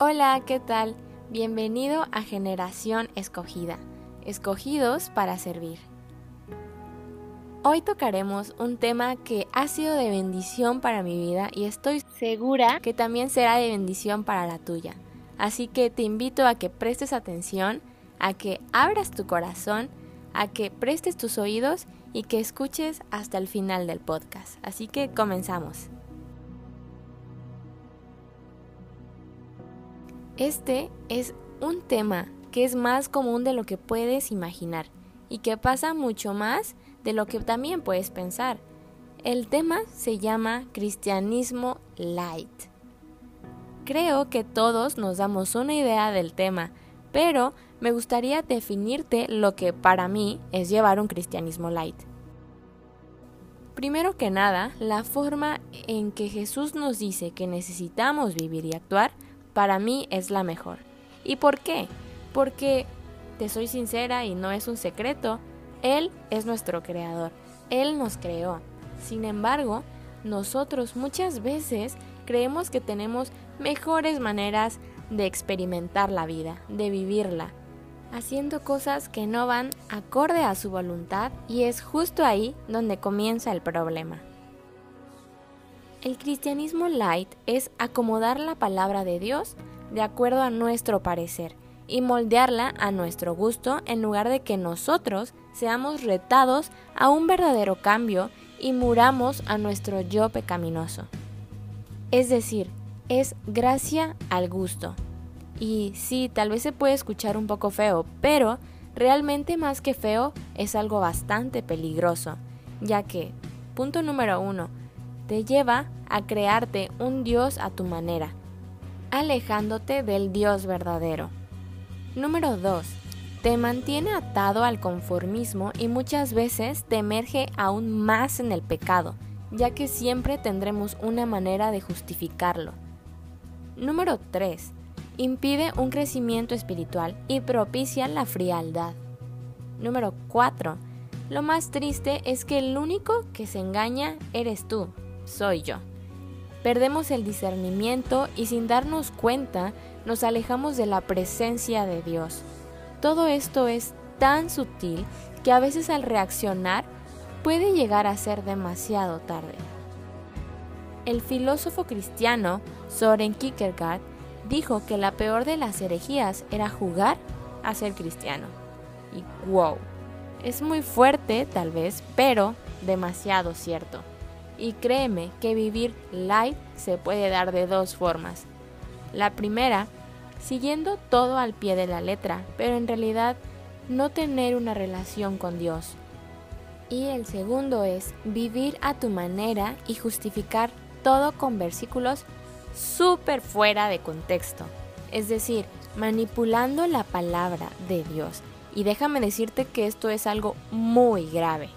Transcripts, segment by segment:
Hola, ¿qué tal? Bienvenido a Generación Escogida, escogidos para servir. Hoy tocaremos un tema que ha sido de bendición para mi vida y estoy segura que también será de bendición para la tuya. Así que te invito a que prestes atención, a que abras tu corazón, a que prestes tus oídos y que escuches hasta el final del podcast. Así que comenzamos. Este es un tema que es más común de lo que puedes imaginar y que pasa mucho más de lo que también puedes pensar. El tema se llama cristianismo light. Creo que todos nos damos una idea del tema, pero me gustaría definirte lo que para mí es llevar un cristianismo light. Primero que nada, la forma en que Jesús nos dice que necesitamos vivir y actuar para mí es la mejor. ¿Y por qué? Porque, te soy sincera y no es un secreto, Él es nuestro creador, Él nos creó. Sin embargo, nosotros muchas veces creemos que tenemos mejores maneras de experimentar la vida, de vivirla, haciendo cosas que no van acorde a su voluntad y es justo ahí donde comienza el problema. El cristianismo light es acomodar la palabra de Dios de acuerdo a nuestro parecer y moldearla a nuestro gusto en lugar de que nosotros seamos retados a un verdadero cambio y muramos a nuestro yo pecaminoso. Es decir, es gracia al gusto. Y sí, tal vez se puede escuchar un poco feo, pero realmente más que feo es algo bastante peligroso, ya que, punto número uno, te lleva a crearte un Dios a tu manera, alejándote del Dios verdadero. Número 2. Te mantiene atado al conformismo y muchas veces te emerge aún más en el pecado, ya que siempre tendremos una manera de justificarlo. Número 3. Impide un crecimiento espiritual y propicia la frialdad. Número 4. Lo más triste es que el único que se engaña eres tú, soy yo. Perdemos el discernimiento y sin darnos cuenta nos alejamos de la presencia de Dios. Todo esto es tan sutil que a veces al reaccionar puede llegar a ser demasiado tarde. El filósofo cristiano Soren Kierkegaard dijo que la peor de las herejías era jugar a ser cristiano. Y wow, es muy fuerte tal vez, pero demasiado cierto. Y créeme que vivir light se puede dar de dos formas. La primera, siguiendo todo al pie de la letra, pero en realidad no tener una relación con Dios. Y el segundo es vivir a tu manera y justificar todo con versículos súper fuera de contexto. Es decir, manipulando la palabra de Dios. Y déjame decirte que esto es algo muy grave.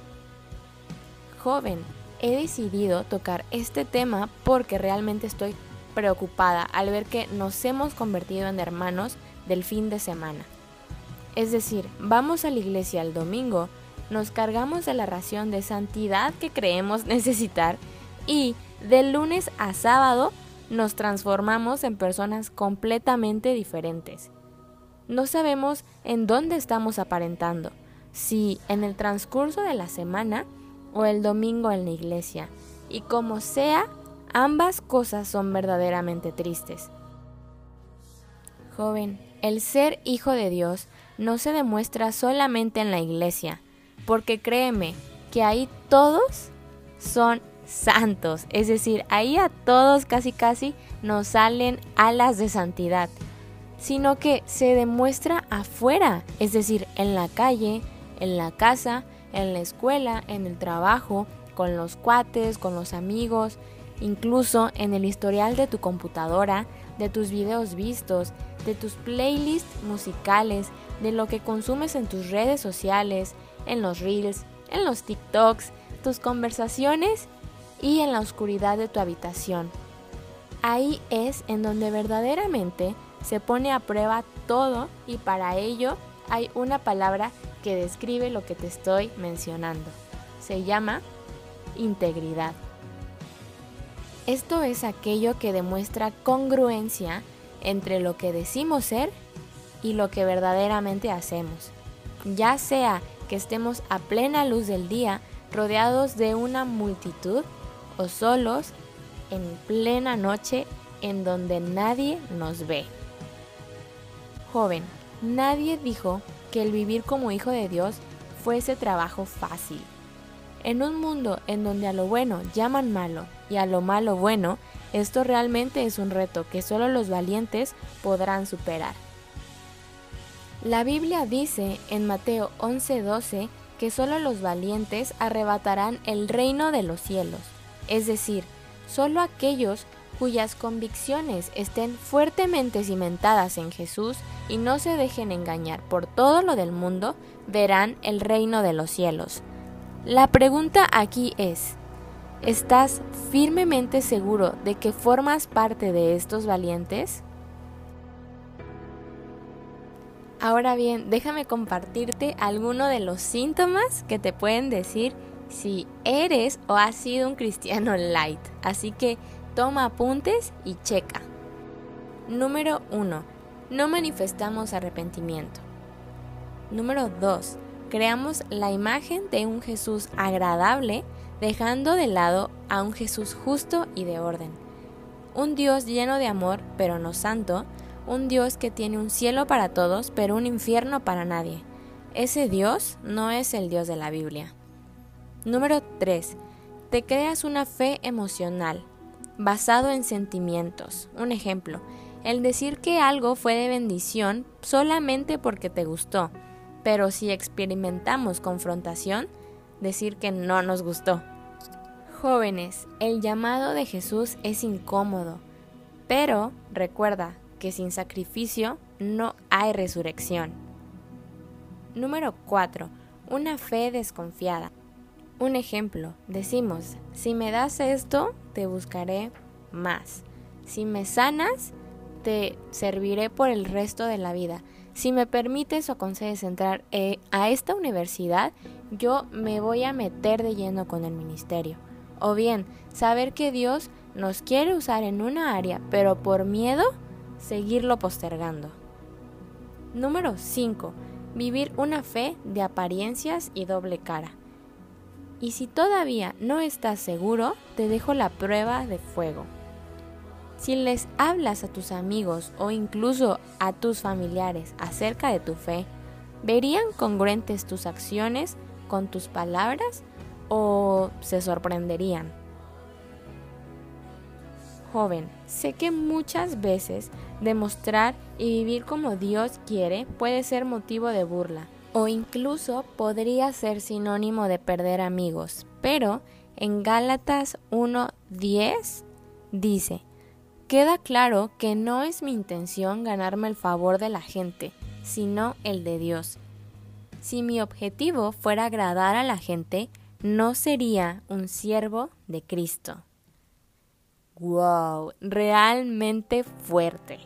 Joven, he decidido tocar este tema porque realmente estoy preocupada al ver que nos hemos convertido en hermanos del fin de semana. Es decir, vamos a la iglesia el domingo, nos cargamos de la ración de santidad que creemos necesitar y de lunes a sábado nos transformamos en personas completamente diferentes. No sabemos en dónde estamos aparentando, si en el transcurso de la semana o el domingo en la iglesia. Y como sea, ambas cosas son verdaderamente tristes. Joven, el ser hijo de Dios no se demuestra solamente en la iglesia, porque créeme que ahí todos son santos, es decir, ahí a todos casi casi nos salen alas de santidad, sino que se demuestra afuera, es decir, en la calle, en la casa, en la escuela, en el trabajo, con los cuates, con los amigos, incluso en el historial de tu computadora, de tus videos vistos, de tus playlists musicales, de lo que consumes en tus redes sociales, en los reels, en los TikToks, tus conversaciones y en la oscuridad de tu habitación. Ahí es en donde verdaderamente se pone a prueba todo y para ello hay una palabra que describe lo que te estoy mencionando. Se llama integridad. Esto es aquello que demuestra congruencia entre lo que decimos ser y lo que verdaderamente hacemos. Ya sea que estemos a plena luz del día, rodeados de una multitud, o solos en plena noche en donde nadie nos ve. Joven, nadie dijo que el vivir como hijo de Dios fuese trabajo fácil. En un mundo en donde a lo bueno llaman malo y a lo malo bueno, esto realmente es un reto que solo los valientes podrán superar. La Biblia dice en Mateo 11:12 que solo los valientes arrebatarán el reino de los cielos, es decir, solo aquellos cuyas convicciones estén fuertemente cimentadas en Jesús y no se dejen engañar por todo lo del mundo, verán el reino de los cielos. La pregunta aquí es, ¿estás firmemente seguro de que formas parte de estos valientes? Ahora bien, déjame compartirte algunos de los síntomas que te pueden decir si eres o has sido un cristiano light. Así que Toma apuntes y checa. Número 1. No manifestamos arrepentimiento. Número 2. Creamos la imagen de un Jesús agradable dejando de lado a un Jesús justo y de orden. Un Dios lleno de amor, pero no santo. Un Dios que tiene un cielo para todos, pero un infierno para nadie. Ese Dios no es el Dios de la Biblia. Número 3. Te creas una fe emocional, basado en sentimientos. Un ejemplo, el decir que algo fue de bendición solamente porque te gustó, pero si experimentamos confrontación, decir que no nos gustó. Jóvenes, el llamado de Jesús es incómodo, pero recuerda que sin sacrificio no hay resurrección. Número 4. Una fe desconfiada. Un ejemplo, decimos, si me das esto, te buscaré más. Si me sanas, te serviré por el resto de la vida. Si me permites o concedes entrar eh, a esta universidad, yo me voy a meter de lleno con el ministerio. O bien, saber que Dios nos quiere usar en una área, pero por miedo, seguirlo postergando. Número 5. Vivir una fe de apariencias y doble cara. Y si todavía no estás seguro, te dejo la prueba de fuego. Si les hablas a tus amigos o incluso a tus familiares acerca de tu fe, ¿verían congruentes tus acciones con tus palabras o se sorprenderían? Joven, sé que muchas veces demostrar y vivir como Dios quiere puede ser motivo de burla, o incluso podría ser sinónimo de perder amigos. Pero en Gálatas 1.10 dice, queda claro que no es mi intención ganarme el favor de la gente, sino el de Dios. Si mi objetivo fuera agradar a la gente, no sería un siervo de Cristo. ¡Wow! Realmente fuerte.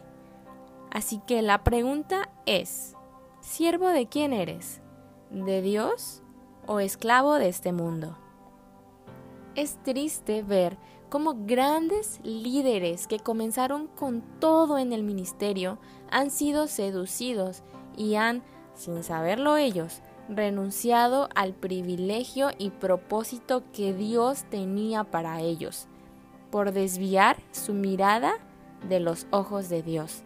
Así que la pregunta es, ¿Siervo de quién eres? ¿De Dios o esclavo de este mundo? Es triste ver cómo grandes líderes que comenzaron con todo en el ministerio han sido seducidos y han, sin saberlo ellos, renunciado al privilegio y propósito que Dios tenía para ellos, por desviar su mirada de los ojos de Dios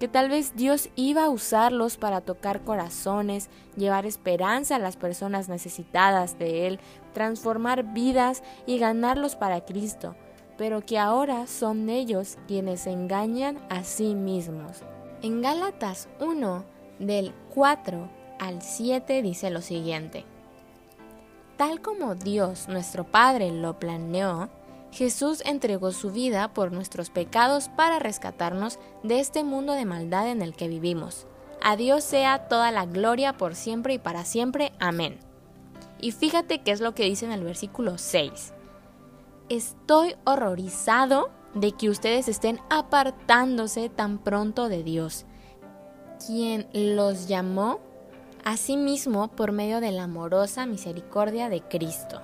que tal vez Dios iba a usarlos para tocar corazones, llevar esperanza a las personas necesitadas de Él, transformar vidas y ganarlos para Cristo, pero que ahora son ellos quienes engañan a sí mismos. En Gálatas 1, del 4 al 7 dice lo siguiente. Tal como Dios nuestro Padre lo planeó, Jesús entregó su vida por nuestros pecados para rescatarnos de este mundo de maldad en el que vivimos. A Dios sea toda la gloria por siempre y para siempre. Amén. Y fíjate qué es lo que dice en el versículo 6. Estoy horrorizado de que ustedes estén apartándose tan pronto de Dios, quien los llamó a sí mismo por medio de la amorosa misericordia de Cristo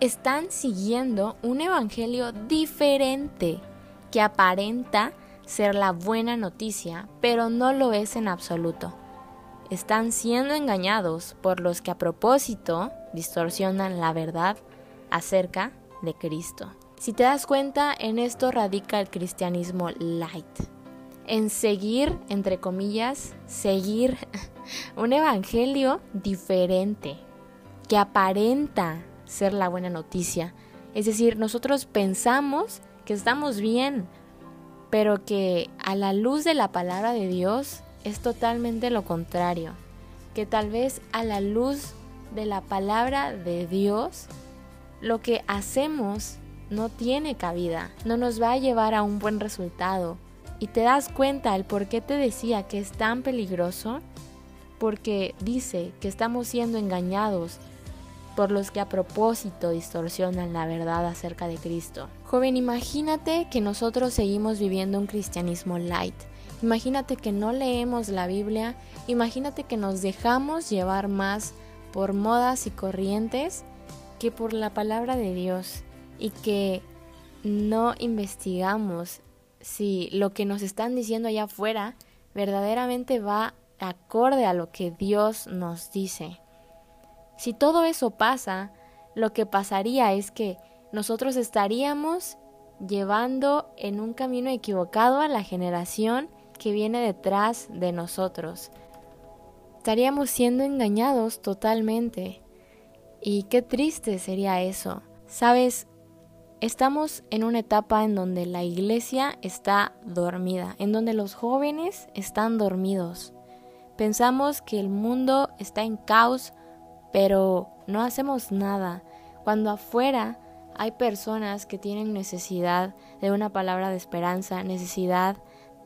están siguiendo un evangelio diferente que aparenta ser la buena noticia, pero no lo es en absoluto. Están siendo engañados por los que a propósito distorsionan la verdad acerca de Cristo. Si te das cuenta, en esto radica el cristianismo light. En seguir, entre comillas, seguir un evangelio diferente, que aparenta ser la buena noticia. Es decir, nosotros pensamos que estamos bien, pero que a la luz de la palabra de Dios es totalmente lo contrario. Que tal vez a la luz de la palabra de Dios, lo que hacemos no tiene cabida, no nos va a llevar a un buen resultado. Y te das cuenta el por qué te decía que es tan peligroso, porque dice que estamos siendo engañados por los que a propósito distorsionan la verdad acerca de Cristo. Joven, imagínate que nosotros seguimos viviendo un cristianismo light. Imagínate que no leemos la Biblia, imagínate que nos dejamos llevar más por modas y corrientes que por la palabra de Dios y que no investigamos si lo que nos están diciendo allá afuera verdaderamente va acorde a lo que Dios nos dice. Si todo eso pasa, lo que pasaría es que nosotros estaríamos llevando en un camino equivocado a la generación que viene detrás de nosotros. Estaríamos siendo engañados totalmente. Y qué triste sería eso. Sabes, estamos en una etapa en donde la iglesia está dormida, en donde los jóvenes están dormidos. Pensamos que el mundo está en caos pero no hacemos nada. Cuando afuera hay personas que tienen necesidad de una palabra de esperanza, necesidad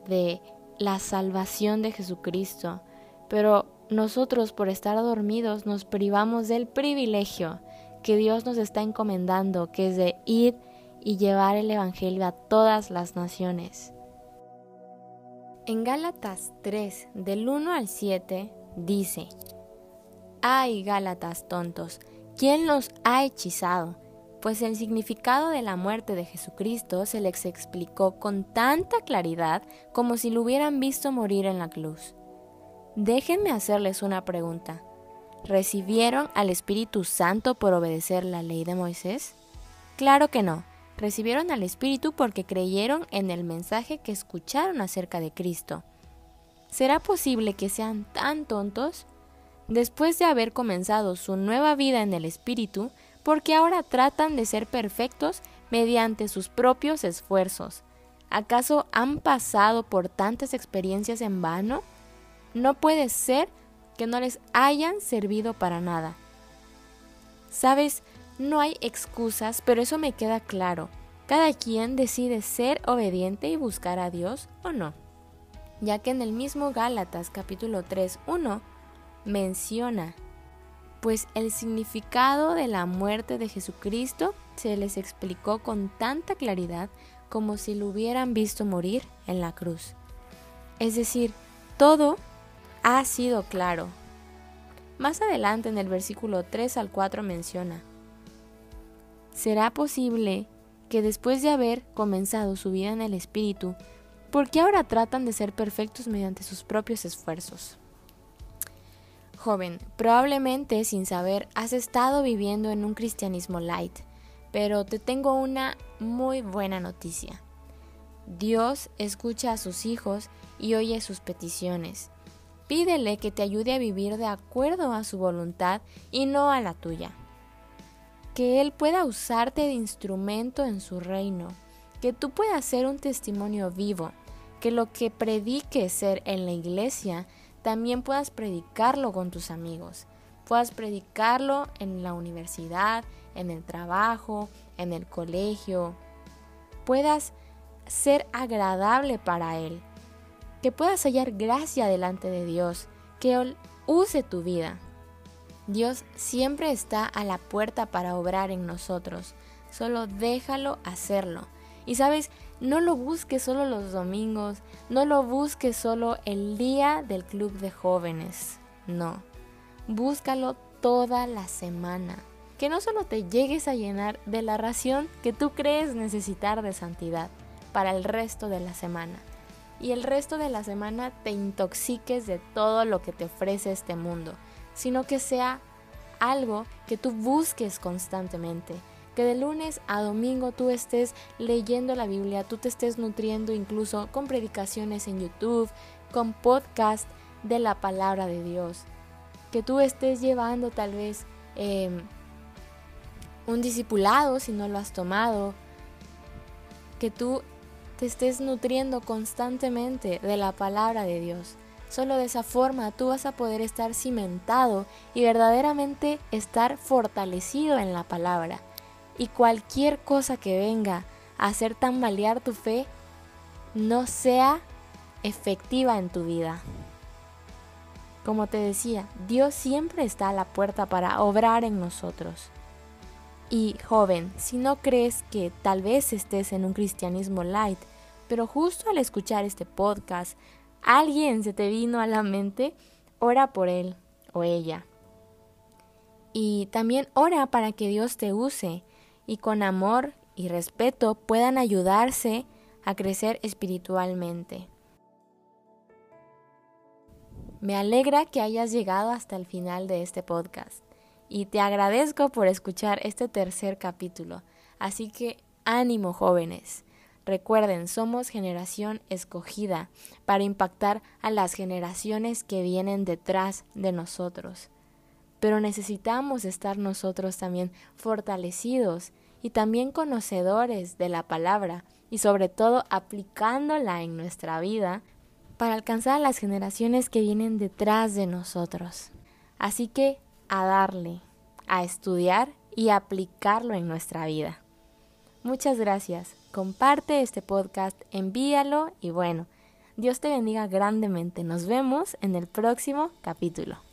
de la salvación de Jesucristo, pero nosotros por estar dormidos nos privamos del privilegio que Dios nos está encomendando, que es de ir y llevar el Evangelio a todas las naciones. En Gálatas 3, del 1 al 7, dice, ¡Ay, Gálatas tontos! ¿Quién los ha hechizado? Pues el significado de la muerte de Jesucristo se les explicó con tanta claridad como si lo hubieran visto morir en la cruz. Déjenme hacerles una pregunta. ¿Recibieron al Espíritu Santo por obedecer la ley de Moisés? Claro que no. Recibieron al Espíritu porque creyeron en el mensaje que escucharon acerca de Cristo. ¿Será posible que sean tan tontos? Después de haber comenzado su nueva vida en el Espíritu, porque ahora tratan de ser perfectos mediante sus propios esfuerzos. ¿Acaso han pasado por tantas experiencias en vano? No puede ser que no les hayan servido para nada. Sabes, no hay excusas, pero eso me queda claro. Cada quien decide ser obediente y buscar a Dios o no. Ya que en el mismo Gálatas capítulo 3, 1 menciona, pues el significado de la muerte de Jesucristo se les explicó con tanta claridad como si lo hubieran visto morir en la cruz. Es decir, todo ha sido claro. Más adelante en el versículo 3 al 4 menciona, ¿será posible que después de haber comenzado su vida en el Espíritu, ¿por qué ahora tratan de ser perfectos mediante sus propios esfuerzos? Joven, probablemente sin saber has estado viviendo en un cristianismo light, pero te tengo una muy buena noticia. Dios escucha a sus hijos y oye sus peticiones. Pídele que te ayude a vivir de acuerdo a su voluntad y no a la tuya. Que Él pueda usarte de instrumento en su reino, que tú puedas ser un testimonio vivo, que lo que predique ser en la iglesia también puedas predicarlo con tus amigos, puedas predicarlo en la universidad, en el trabajo, en el colegio, puedas ser agradable para Él, que puedas hallar gracia delante de Dios, que Él use tu vida. Dios siempre está a la puerta para obrar en nosotros, solo déjalo hacerlo. Y sabes, no lo busques solo los domingos, no lo busques solo el día del club de jóvenes, no. Búscalo toda la semana. Que no solo te llegues a llenar de la ración que tú crees necesitar de santidad para el resto de la semana. y el resto de la semana te intoxiques de todo lo que te ofrece este mundo, sino que sea algo que tú busques constantemente, que de lunes a domingo tú estés leyendo la Biblia, tú te estés nutriendo incluso con predicaciones en YouTube, con podcast de la palabra de Dios, que tú estés llevando tal vez em, un discipulado si no lo has tomado, que tú te estés nutriendo constantemente de la palabra de Dios. Solo de esa forma tú vas a poder estar cimentado y verdaderamente estar fortalecido en la palabra. Y cualquier cosa que venga a hacer tambalear tu fe no sea efectiva en tu vida. Como te decía, Dios siempre está a la puerta para obrar en nosotros. Y joven, si no crees que tal vez estés en un cristianismo light, pero justo al escuchar este podcast, alguien se te vino a la mente, ora por él o ella. Y también ora para que Dios te use y con amor y respeto puedan ayudarse a crecer espiritualmente. Me alegra que hayas llegado hasta el final de este podcast y te agradezco por escuchar este tercer capítulo. Así que ánimo jóvenes. Recuerden, somos generación escogida para impactar a las generaciones que vienen detrás de nosotros. Pero necesitamos estar nosotros también fortalecidos y también conocedores de la palabra y sobre todo aplicándola en nuestra vida para alcanzar a las generaciones que vienen detrás de nosotros. Así que a darle, a estudiar y aplicarlo en nuestra vida. Muchas gracias. Comparte este podcast, envíalo y bueno, Dios te bendiga grandemente. Nos vemos en el próximo capítulo.